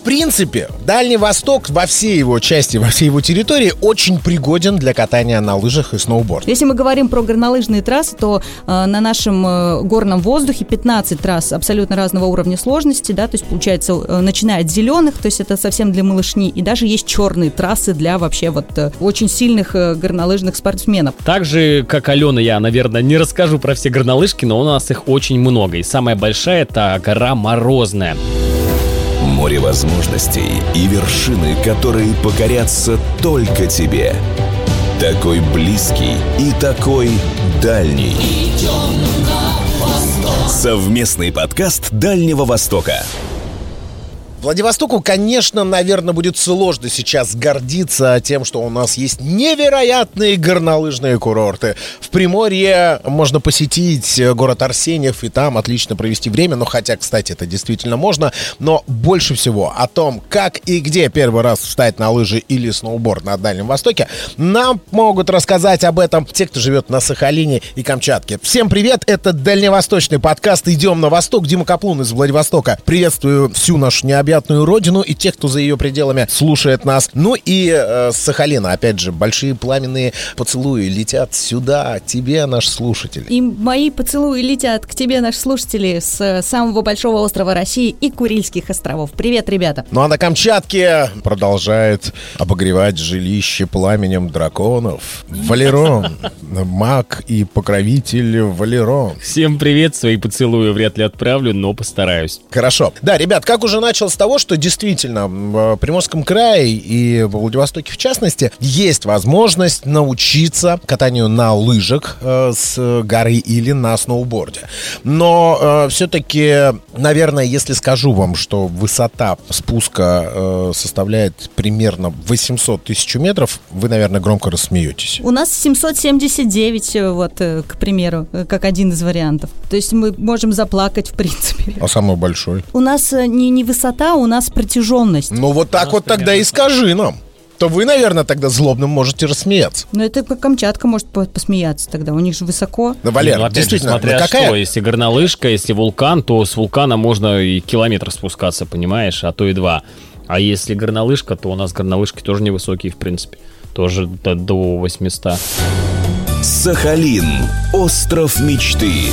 В принципе, Дальний Восток во всей его части, во всей его территории очень пригоден для катания на лыжах и сноуборде. Если мы говорим про горнолыжные трассы, то э, на нашем э, горном воздухе 15 трасс абсолютно разного уровня сложности, да, то есть получается, э, начиная от зеленых, то есть это совсем для малышни, и даже есть черные трассы для вообще вот э, очень сильных э, горнолыжных спортсменов. Так же, как Алена, я, наверное, не расскажу про все горнолыжки, но у нас их очень много. И самая большая это гора Морозная. Море возможностей и вершины, которые покорятся только тебе. Такой близкий и такой дальний. Совместный подкаст Дальнего Востока. Владивостоку, конечно, наверное, будет сложно сейчас гордиться тем, что у нас есть невероятные горнолыжные курорты. В Приморье можно посетить город Арсеньев и там отлично провести время. Ну, хотя, кстати, это действительно можно. Но больше всего о том, как и где первый раз встать на лыжи или сноуборд на Дальнем Востоке, нам могут рассказать об этом те, кто живет на Сахалине и Камчатке. Всем привет, это дальневосточный подкаст «Идем на восток». Дима Каплун из Владивостока. Приветствую всю нашу необъятную необъятную родину и тех, кто за ее пределами слушает нас. Ну и э, с Сахалина, опять же, большие пламенные поцелуи летят сюда, тебе, наш слушатель. И мои поцелуи летят к тебе, наши слушатели, с самого большого острова России и Курильских островов. Привет, ребята! Ну а на Камчатке продолжает обогревать жилище пламенем драконов. Валерон, маг и покровитель Валерон. Всем привет, свои поцелуи вряд ли отправлю, но постараюсь. Хорошо. Да, ребят, как уже начал с того, что действительно в Приморском крае и в Владивостоке в частности есть возможность научиться катанию на лыжах э, с горы или на сноуборде. Но э, все-таки, наверное, если скажу вам, что высота спуска э, составляет примерно 800 тысяч метров, вы, наверное, громко рассмеетесь. У нас 779, э, вот, к примеру, как один из вариантов. То есть мы можем заплакать, в принципе. А самый большой? У нас не, не высота, у нас протяженность. Ну вот так вот тогда и скажи нам то вы, наверное, тогда злобным можете рассмеяться. Ну, это как Камчатка может посмеяться тогда, у них же высоко. Ну, Валер, ну, действительно, же, смотря какая... что, если горнолыжка, если вулкан, то с вулкана можно и километр спускаться, понимаешь, а то и два. А если горнолыжка, то у нас горнолыжки тоже невысокие, в принципе, тоже до, до 800. Сахалин. Остров мечты.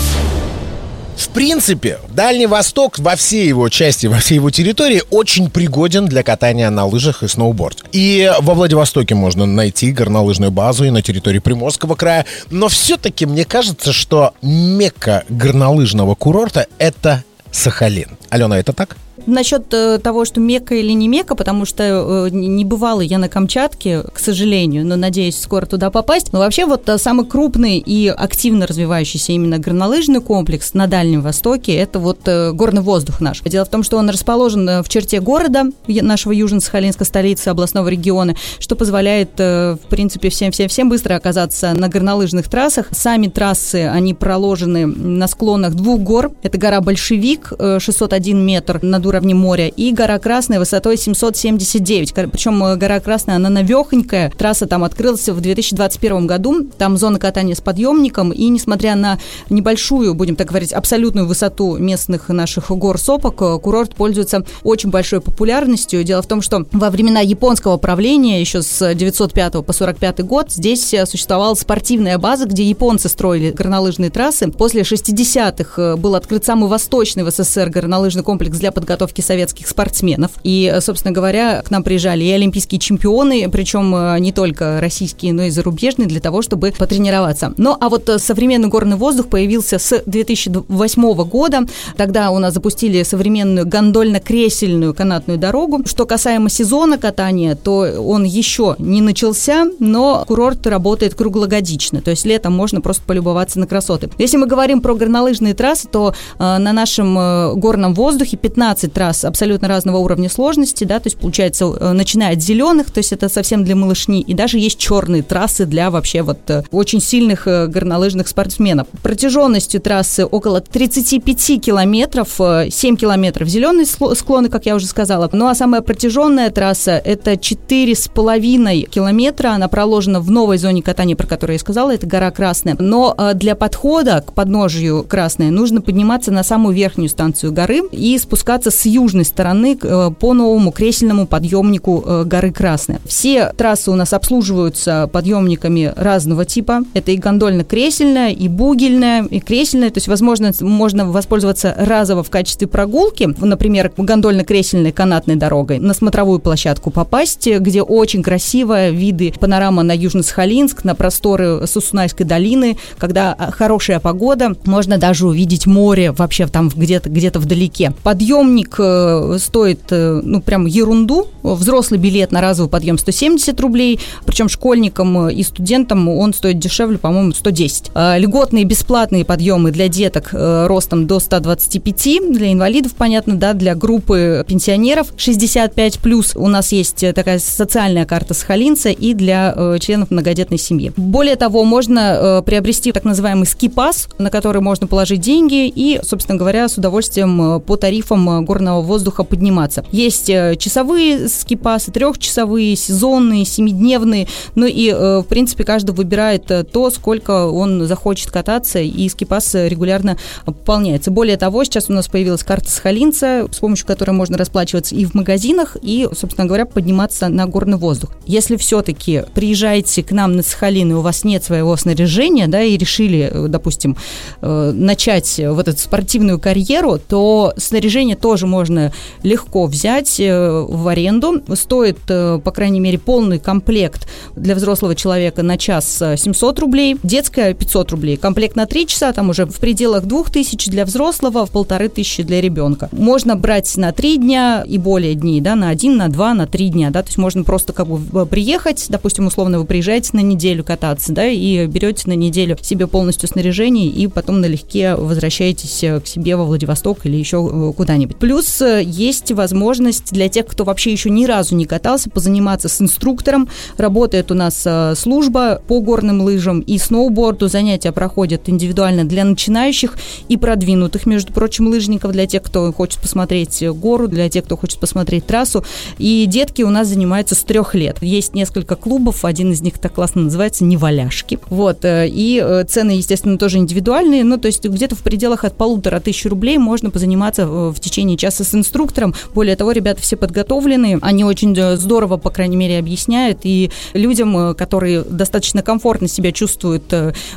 В принципе, Дальний Восток во всей его части, во всей его территории очень пригоден для катания на лыжах и сноуборде. И во Владивостоке можно найти горнолыжную базу и на территории Приморского края. Но все-таки мне кажется, что мекка горнолыжного курорта — это Сахалин. Алена, это так? Насчет э, того, что мека или не мека, потому что э, не бывала я на Камчатке, к сожалению, но надеюсь скоро туда попасть. Но вообще вот э, самый крупный и активно развивающийся именно горнолыжный комплекс на Дальнем Востоке, это вот горный воздух наш. Дело в том, что он расположен в черте города, нашего Южно-Сахалинской столицы областного региона, что позволяет, в принципе, всем-всем-всем быстро оказаться на горнолыжных трассах. Сами трассы, они проложены на склонах двух гор. Это гора Большевик, 601 метр над уровнем моря, и гора Красная высотой 779. Причем э, гора Красная, она навехонькая. Трасса там открылась в 2021 году. Там зона катания с подъемником. И несмотря на небольшую, будем так говорить, абсолютную высоту местных наших гор сопок, э, курорт пользуется очень большой популярностью. Дело в том, что во времена японского правления, еще с 905 по 45 год, здесь э, существовала спортивная база, где японцы строили горнолыжные трассы. После 60-х был открыт самый восточный в СССР горнолыжный комплекс для подготовки подготовки советских спортсменов. И, собственно говоря, к нам приезжали и олимпийские чемпионы, причем э, не только российские, но и зарубежные, для того, чтобы потренироваться. Ну, а вот э, современный горный воздух появился с 2008 года. Тогда у нас запустили современную гондольно-кресельную канатную дорогу. Что касаемо сезона катания, то он еще не начался, но курорт работает круглогодично. То есть летом можно просто полюбоваться на красоты. Если мы говорим про горнолыжные трассы, то э, на нашем э, горном воздухе 15 15 трасс абсолютно разного уровня сложности, да, то есть получается, э, начиная от зеленых, то есть это совсем для малышни, и даже есть черные трассы для вообще вот э, очень сильных э, горнолыжных спортсменов. Протяженностью трассы около 35 километров, 7 километров зеленые склоны, как я уже сказала. Ну а самая протяженная трасса это 4,5 километра, она проложена в новой зоне катания, про которую я сказала, это гора Красная. Но для подхода к подножию Красной нужно подниматься на самую верхнюю станцию горы и спускаться с южной стороны э, по новому кресельному подъемнику э, горы Красная. Все трассы у нас обслуживаются подъемниками разного типа. Это и гондольно-кресельная, и бугельная, и кресельная. То есть, возможно, можно воспользоваться разово в качестве прогулки, например, гондольно-кресельной канатной дорогой, на смотровую площадку попасть, где очень красивые виды, панорама на Южно-Сахалинск, на просторы Сусунайской долины, когда а, хорошая погода, можно даже увидеть море вообще там где-то где вдалеке. Подъемник э, стоит, э, ну, прям ерунду. Взрослый билет на разовый подъем 170 рублей, причем школьникам и студентам он стоит дешевле, по-моему, 110. А, льготные бесплатные подъемы для деток э, ростом до 125, для инвалидов, понятно, да, для группы пенсионеров 65 плюс у нас есть такая социальная карта Сахалинца и для э, членов многодетной семьи. Более того, можно э, приобрести так называемый ски-пас, на который можно положить деньги и, собственно говоря, с удовольствием э, по тарифам э, горного воздуха подниматься. Есть э, часовые ски-пасы, трехчасовые, сезонные, семидневные, ну и, э, в принципе, каждый выбирает э, то, сколько он захочет кататься, и ски-пас регулярно пополняется. Более того, сейчас у нас появилась карта Сахалинца, с помощью которой можно расплачиваться и в магазинах, и, собственно говоря, подниматься на горный воздух. Если все-таки приезжаете к нам на Сахалин, и у вас нет своего снаряжения, да, и решили, допустим, начать вот эту спортивную карьеру, то снаряжение тоже можно легко взять э, в аренду. Стоит, по крайней мере, полный комплект для взрослого человека на час 700 рублей, детская 500 рублей. Комплект на 3 часа, там уже в пределах 2000 для взрослого, в полторы тысячи для ребенка. Можно брать на 3 дня и более дней, да, на 1, на 2, на 3 дня, да, то есть можно просто как бы приехать, допустим, условно вы приезжаете на неделю кататься, да, и берете на неделю себе полностью снаряжение и потом налегке возвращаетесь э, к себе во Владивосток или еще э, куда-нибудь. Плюс э, есть возможность для тех, кто вообще еще ни разу не катался, позаниматься с инструктором. Работает у нас служба по горным лыжам и сноуборду. Занятия проходят индивидуально для начинающих и продвинутых, между прочим, лыжников, для тех, кто хочет посмотреть гору, для тех, кто хочет посмотреть трассу. И детки у нас занимаются с трех лет. Есть несколько клубов, один из них так классно называется «Неваляшки». Вот, э, и э, цены, естественно, тоже индивидуальные, ну, то есть где-то в пределах от полутора тысяч рублей можно позаниматься э, в течение часа с инструктором. Более того, ребята все подготовленные, они очень здорово, по крайней мере, объясняют, и людям, которые достаточно комфортно себя чувствуют,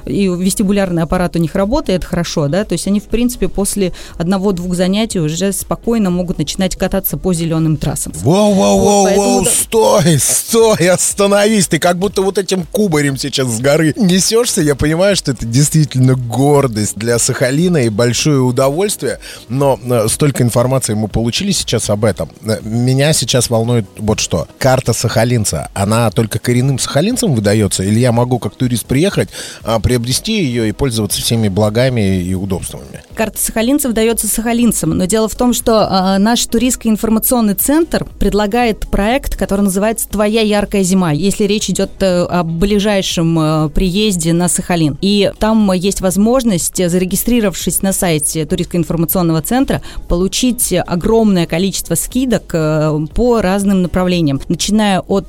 и вестибулярный аппарат у них работает хорошо, да, то есть они, в принципе, после одного-двух занятий уже спокойно могут начинать кататься по зеленым трассам. Воу-воу-воу-воу, стой, стой, остановись, ты как будто вот этим кубарем сейчас с горы несешься, я понимаю, что это действительно гордость для Сахалина и большое удовольствие, но э, столько информации мы получили сейчас об этом. Э, меня сейчас волнует вот что. Карта сахалинца, она только коренным сахалинцам выдается, или я могу как турист приехать, а, приобрести ее и пользоваться всеми благами и удобствами? Карта сахалинцев дается сахалинцам, но дело в том, что э, наш туристско-информационный центр предлагает проект, который называется «Твоя яркая зима», если речь идет э, о ближайшем э, приезде на Сахалин. И там есть возможность, зарегистрировавшись на сайте туристско-информационного центра, получить огромное количество скидок э, по разным направлениям, начиная от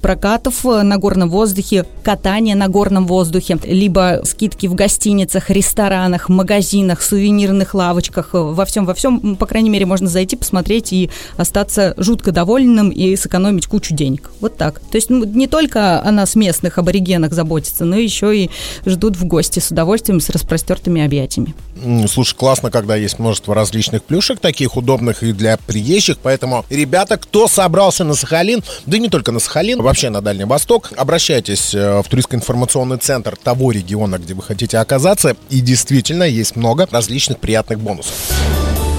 прокатов на горном воздухе, катания на горном воздухе, либо скидки в гостиницах, ресторанах, магазинах, сувенирных лавочках, во всем, во всем, по крайней мере, можно зайти, посмотреть и остаться жутко довольным и сэкономить кучу денег. Вот так. То есть ну, не только о нас местных аборигенах заботятся, но еще и ждут в гости с удовольствием, с распростертыми объятиями. Слушай, классно, когда есть множество различных плюшек, таких удобных и для приезжих, поэтому, ребята, кто собрался на Сахалин, да не только на Сахалин, вообще на Дальний Восток, обращайтесь э, в туристско-информационный центр того региона, где вы хотите оказаться, и действительно есть много различных приятных бонусов.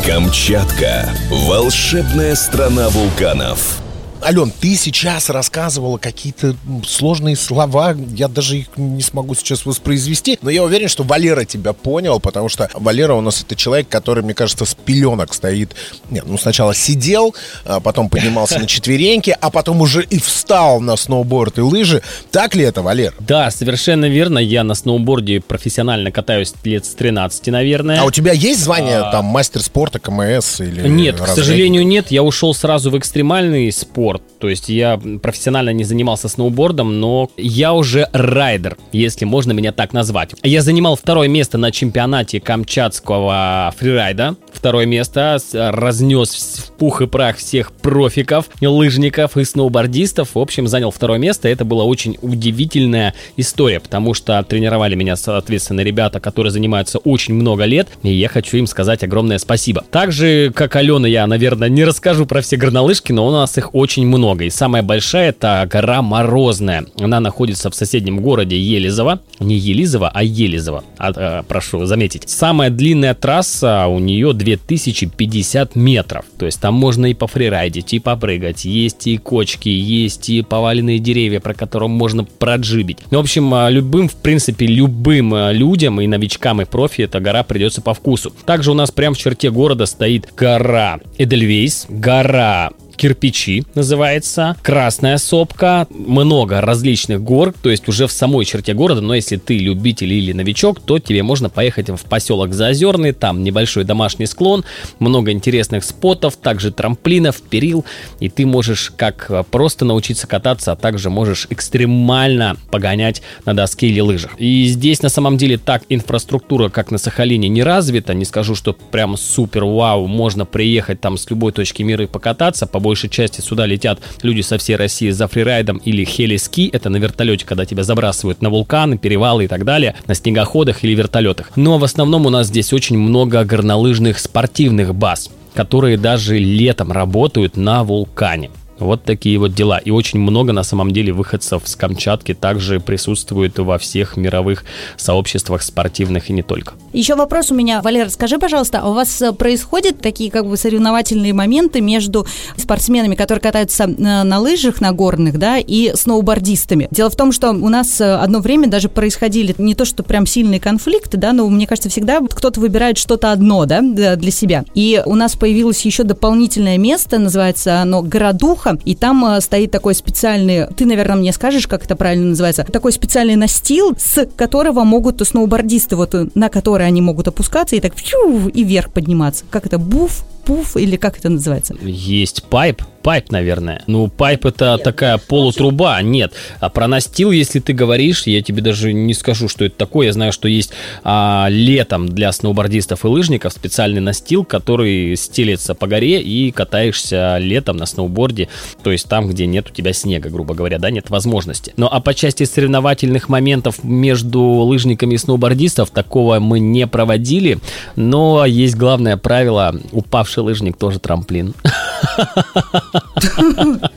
Камчатка. Волшебная страна вулканов. Ален, ты сейчас рассказывала какие-то сложные слова, я даже их не смогу сейчас воспроизвести, но я уверен, что Валера тебя понял, потому что Валера у нас это человек, который, мне кажется, с пеленок стоит. Нет, ну сначала сидел, а потом поднимался на четвереньки, а потом уже и встал на сноуборд и лыжи. Так ли это, Валер? Да, совершенно верно. Я на сноуборде профессионально катаюсь лет с 13, наверное. А у тебя есть звание а... там мастер спорта, КМС или... Нет, к сожалению, нет. Я ушел сразу в экстремальный спорт спорт То есть я профессионально не занимался сноубордом, но я уже райдер, если можно меня так назвать. Я занимал второе место на чемпионате камчатского фрирайда. Второе место разнес в пух и прах всех профиков, лыжников и сноубордистов. В общем, занял второе место. Это была очень удивительная история, потому что тренировали меня, соответственно, ребята, которые занимаются очень много лет, и я хочу им сказать огромное спасибо. Также, как Алена, я, наверное, не расскажу про все горнолыжки, но у нас их очень много. И самая большая это гора Морозная. Она находится в соседнем городе Елизово. Не Елизово, а Елизово. А, а, прошу заметить. Самая длинная трасса у нее 2050 метров. То есть там можно и пофрирайдить, и попрыгать. Есть и кочки, есть и поваленные деревья, про которые можно проджибить. Ну, в общем, а, любым, в принципе, любым а, людям, и новичкам, и профи, эта гора придется по вкусу. Также у нас прямо в черте города стоит гора Эдельвейс, гора кирпичи называется, Красная Сопка, много различных гор, то есть уже в самой черте города, но если ты любитель или новичок, то тебе можно поехать в поселок Заозерный, там небольшой домашний склон, много интересных спотов, также трамплинов, перил, и ты можешь как просто научиться кататься, а также можешь экстремально погонять на доске или лыжах. И здесь на самом деле так инфраструктура, как на Сахалине, не развита, не скажу, что прям супер вау, можно приехать там с любой точки мира и покататься, по большей части сюда летят люди со всей России за фрирайдом или хелиски, это на вертолете, когда тебя забрасывают на вулканы, перевалы и так далее, на снегоходах или вертолетах. Но в основном у нас здесь очень много горнолыжных спортивных баз которые даже летом работают на вулкане. Вот такие вот дела. И очень много на самом деле выходцев с Камчатки также присутствуют во всех мировых сообществах спортивных и не только. Еще вопрос у меня, Валера, скажи, пожалуйста, а у вас э, происходят такие как бы соревновательные моменты между спортсменами, которые катаются на, э, на лыжах, на горных, да, и сноубордистами? Дело в том, что у нас э, одно время даже происходили не то, что прям сильные конфликты, да, но мне кажется, всегда кто-то выбирает что-то одно, да, для себя. И у нас появилось еще дополнительное место, называется оно Городуха, воздуха, и там э, стоит такой специальный, ты, наверное, мне скажешь, как это правильно называется, такой специальный настил, с которого могут сноубордисты, вот э, на который они могут опускаться и так фью, и вверх подниматься. Как это, буф, пуф или как это называется? Есть пайп, пайп, наверное. Ну, пайп это Нет. такая полутруба. Нет. А про настил, если ты говоришь, я тебе даже не скажу, что это такое. Я знаю, что есть а, летом для сноубордистов и лыжников специальный настил, который стелется по горе и катаешься летом на сноуборде. То есть там, где нет у тебя снега, грубо говоря, да, нет возможности. Ну, а по части соревновательных моментов между лыжниками и сноубордистов такого мы не проводили. Но есть главное правило, упавший лыжник тоже трамплин.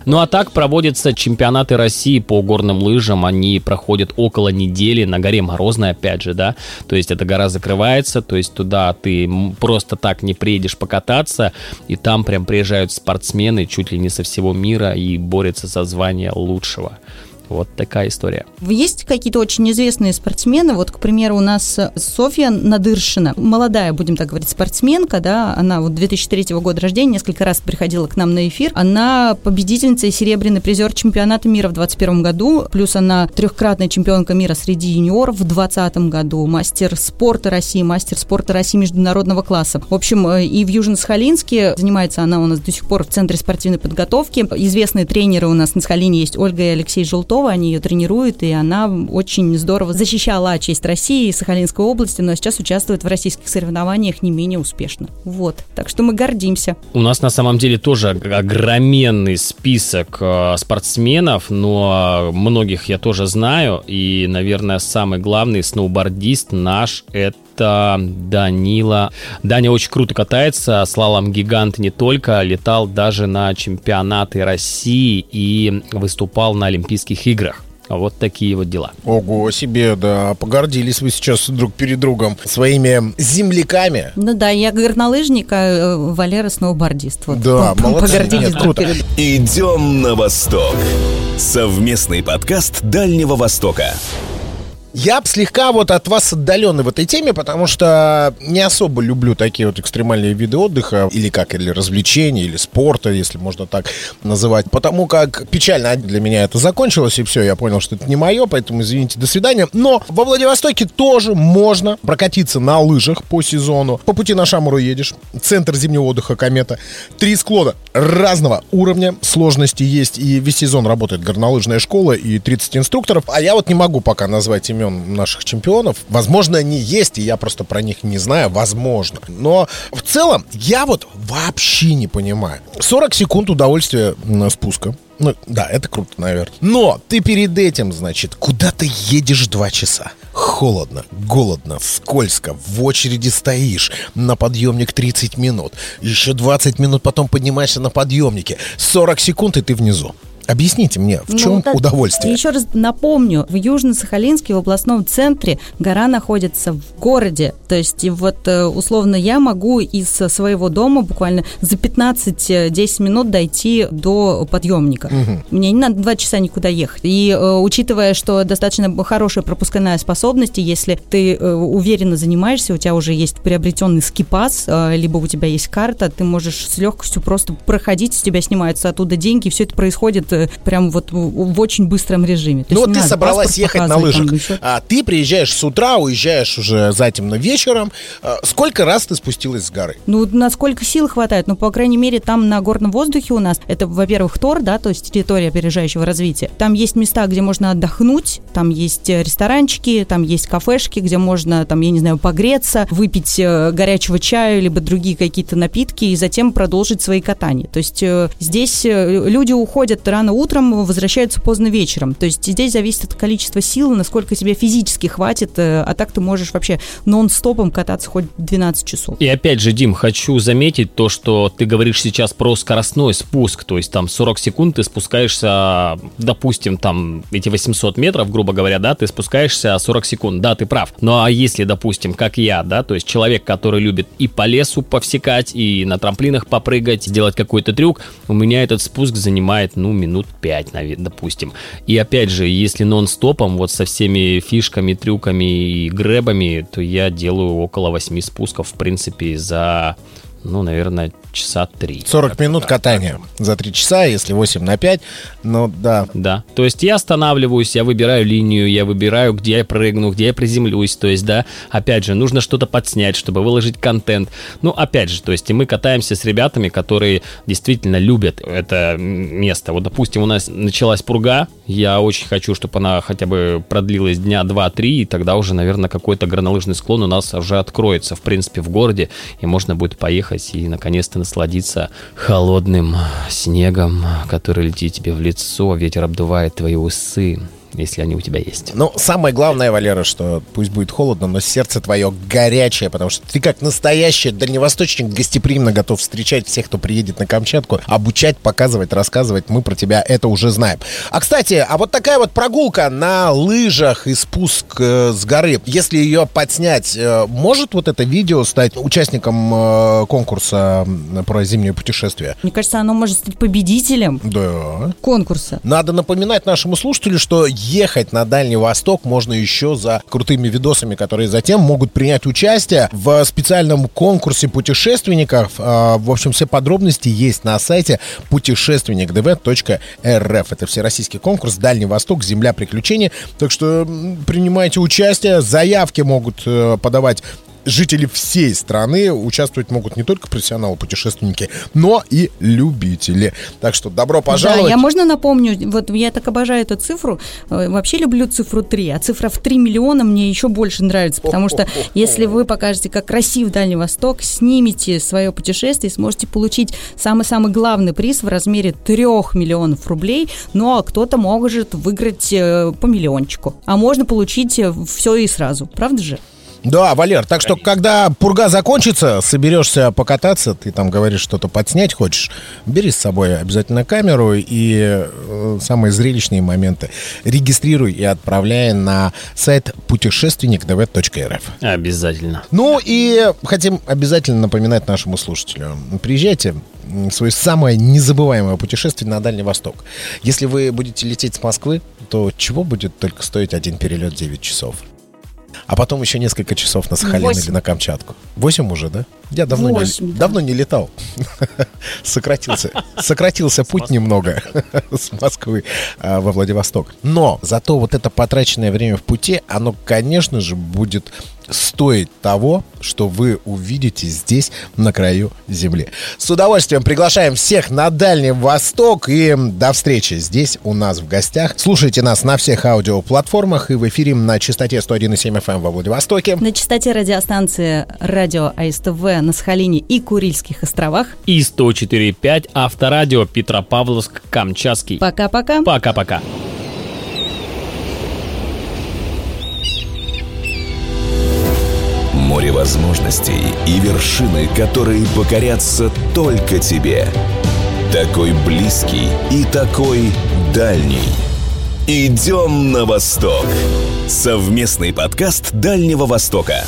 Ну а так проводятся чемпионаты России по горным лыжам. Они проходят около недели на горе Морозной, опять же, да. То есть эта гора закрывается, то есть туда ты просто так не приедешь покататься. И там прям приезжают спортсмены чуть ли не со всего мира и борются за звание лучшего. Вот такая история. Есть какие-то очень известные спортсмены. Вот, к примеру, у нас Софья Надыршина, молодая, будем так говорить, спортсменка, да, она вот 2003 года рождения, несколько раз приходила к нам на эфир. Она победительница и серебряный призер чемпионата мира в 2021 году, плюс она трехкратная чемпионка мира среди юниоров в 2020 году, мастер спорта России, мастер спорта России международного класса. В общем, э, и в Южно-Сахалинске занимается она у нас до сих пор в Центре спортивной подготовки. Известные тренеры у нас на Сахалине есть Ольга и Алексей Желтов, Ростова, они ее тренируют, и она очень здорово защищала честь России и Сахалинской области, но сейчас участвует в российских соревнованиях не менее успешно. Вот, так что мы гордимся. У нас на самом деле тоже огроменный список э, спортсменов, но многих я тоже знаю, и, наверное, самый главный сноубордист наш это это Данила. Даня очень круто катается, слалом гигант не только, летал даже на чемпионаты России и выступал на Олимпийских играх. Вот такие вот дела. Ого себе, да. Погордились вы сейчас друг перед другом своими земляками. Ну да, я горнолыжник, а э, Валера сноубордист. Вот. Да, молодцы. Погордились Нет, круто. Перед... Идем на восток. Совместный подкаст Дальнего Востока. Я б слегка вот от вас отдаленный в этой теме, потому что не особо люблю такие вот экстремальные виды отдыха, или как, или развлечений, или спорта, если можно так называть. Потому как печально для меня это закончилось, и все, я понял, что это не мое, поэтому извините, до свидания. Но во Владивостоке тоже можно прокатиться на лыжах по сезону. По пути на Шамуру едешь, центр зимнего отдыха Комета. Три склона разного уровня сложности есть, и весь сезон работает горнолыжная школа и 30 инструкторов. А я вот не могу пока назвать имен наших чемпионов. Возможно, они есть, и я просто про них не знаю, возможно. Но в целом я вот вообще не понимаю. 40 секунд удовольствия на спуска. Ну, да, это круто, наверное. Но ты перед этим, значит, куда ты едешь два часа? Холодно, голодно, скользко, в очереди стоишь, на подъемник 30 минут. Еще 20 минут потом поднимаешься на подъемнике. 40 секунд, и ты внизу. Объясните мне, в Ну, чем вот удовольствие? Еще раз напомню, в Южно-Сахалинске, в областном центре, гора находится в городе. То есть, вот э, условно я могу из своего дома буквально за 15-10 минут дойти до подъемника. Мне не надо 2 часа никуда ехать. И э, учитывая, что достаточно хорошая пропускная способность, если ты э, уверенно занимаешься, у тебя уже есть приобретенный скипас, э, либо у тебя есть карта, ты можешь с легкостью просто проходить, с тебя снимаются оттуда деньги, и все это происходит э, прям вот в, очень быстром режиме. То Ну вот ты собралась ехать на там лыжах, еще. а ты приезжаешь с утра, уезжаешь уже затемно вечером. А, Сколько раз ты спустилась с горы? Ну, насколько сил хватает? Ну, по крайней мере, там на горном воздухе у нас, это, во-первых, ТОР, да, то есть территория опережающего развития. Там есть места, где можно отдохнуть, там есть э, ресторанчики, там есть кафешки, где можно, там, я не знаю, погреться, выпить э, горячего чая, либо другие какие-то напитки, и затем продолжить свои катания. То есть э, здесь люди уходят рано утром, возвращаются поздно вечером. То есть здесь зависит от количества сил, насколько тебе физически хватит, э, а так ты можешь вообще нон-стопом кататься хоть 12 часов. И опять же, Дим, хочу заметить то, что ты говоришь сейчас про скоростной спуск, то есть там 40 секунд ты спускаешься, допустим, там эти 800 метров, грубо говоря, да, ты спускаешься 40 секунд, да, ты прав. Ну а если, допустим, как я, да, то есть человек, который любит и по лесу повсекать, и на трамплинах попрыгать, сделать какой-то трюк, у меня этот спуск занимает, ну, минут 5, наверное, допустим. И опять же, если нон-стопом, вот со всеми фишками, трюками и грэбами, то я делаю около 8 спусков, в принципе, за, ну, наверное, часа 3. 40 минут катания за 3 часа, если 8 на 5. Ну да. Да, то есть я останавливаюсь, я выбираю линию, я выбираю, где я прыгну, где я приземлюсь, то есть, да, опять же, нужно что-то подснять, чтобы выложить контент. Ну, опять же, то есть, и мы катаемся с ребятами, которые действительно любят это место. Вот, допустим, у нас началась пурга, я очень хочу, чтобы она хотя бы продлилась дня 2-3, и тогда уже, наверное, какой-то горнолыжный склон у нас уже откроется, в принципе, в городе, и можно будет поехать и, наконец-то, насладиться холодным снегом, который летит тебе в лицо, ветер обдувает твои усы, если они у тебя есть. Ну, самое главное, Валера, что пусть будет холодно, но сердце твое горячее, потому что ты как настоящий дальневосточник гостеприимно готов встречать всех, кто приедет на Камчатку, обучать, показывать, рассказывать. Мы про тебя это уже знаем. А, кстати, а вот такая вот прогулка на лыжах и спуск э, с горы, если ее подснять, э, может вот это видео стать участником э, конкурса про зимнее путешествие? Мне кажется, оно может стать победителем Да. конкурса. Надо напоминать нашему слушателю, что ехать на Дальний Восток можно еще за крутыми видосами, которые затем могут принять участие в специальном конкурсе путешественников. А, В общем, все подробности есть на сайте путешественникдв.рф. Это всероссийский конкурс «Дальний Восток. Земля приключений». Так что принимайте участие. Заявки могут э, подавать жители всей страны участвовать могут не только профессионалы-путешественники, но и любители. Так что добро пожаловать. Да, я можно напомню, вот я так обожаю эту цифру, э, вообще люблю цифру 3, а цифра в 3 миллиона мне еще больше нравится, потому что если вы покажете, как красив Дальний Восток, снимете свое путешествие и сможете получить самый-самый главный приз в размере 3 миллионов рублей, ну а кто-то может выиграть э, по миллиончику, а можно получить все и сразу, правда же? Да, Валер, так что, когда пурга закончится, соберешься покататься, ты там говоришь, что-то подснять хочешь, бери с собой обязательно камеру и э, самые зрелищные моменты регистрируй и отправляй на сайт путешественникдв.рф. Обязательно. Ну и хотим обязательно напоминать нашему слушателю. Приезжайте свое самое незабываемое путешествие на Дальний Восток. Если вы будете лететь с Москвы, то чего будет только стоить один перелет 9 часов? А потом еще несколько часов на Сахалин Восемь. или на Камчатку. Восемь уже, да? Я давно, Восемь, не, да. давно не летал. Сократился, сократился путь немного с Москвы а, во Владивосток. Но зато вот это потраченное время в пути, оно, конечно же, будет стоить того, что вы увидите здесь, на краю земли. С удовольствием приглашаем всех на Дальний Восток и до встречи здесь у нас в гостях. Слушайте нас на всех аудиоплатформах и в эфире на частоте 101,7 FM во Владивостоке. На частоте радиостанции радио АСТВ на Сахалине и Курильских островах. И 104.5 Авторадио Петропавловск Камчатский. Пока-пока. Пока-пока. Море возможностей и вершины, которые покорятся только тебе. Такой близкий и такой дальний. Идем на восток. Совместный подкаст Дальнего Востока.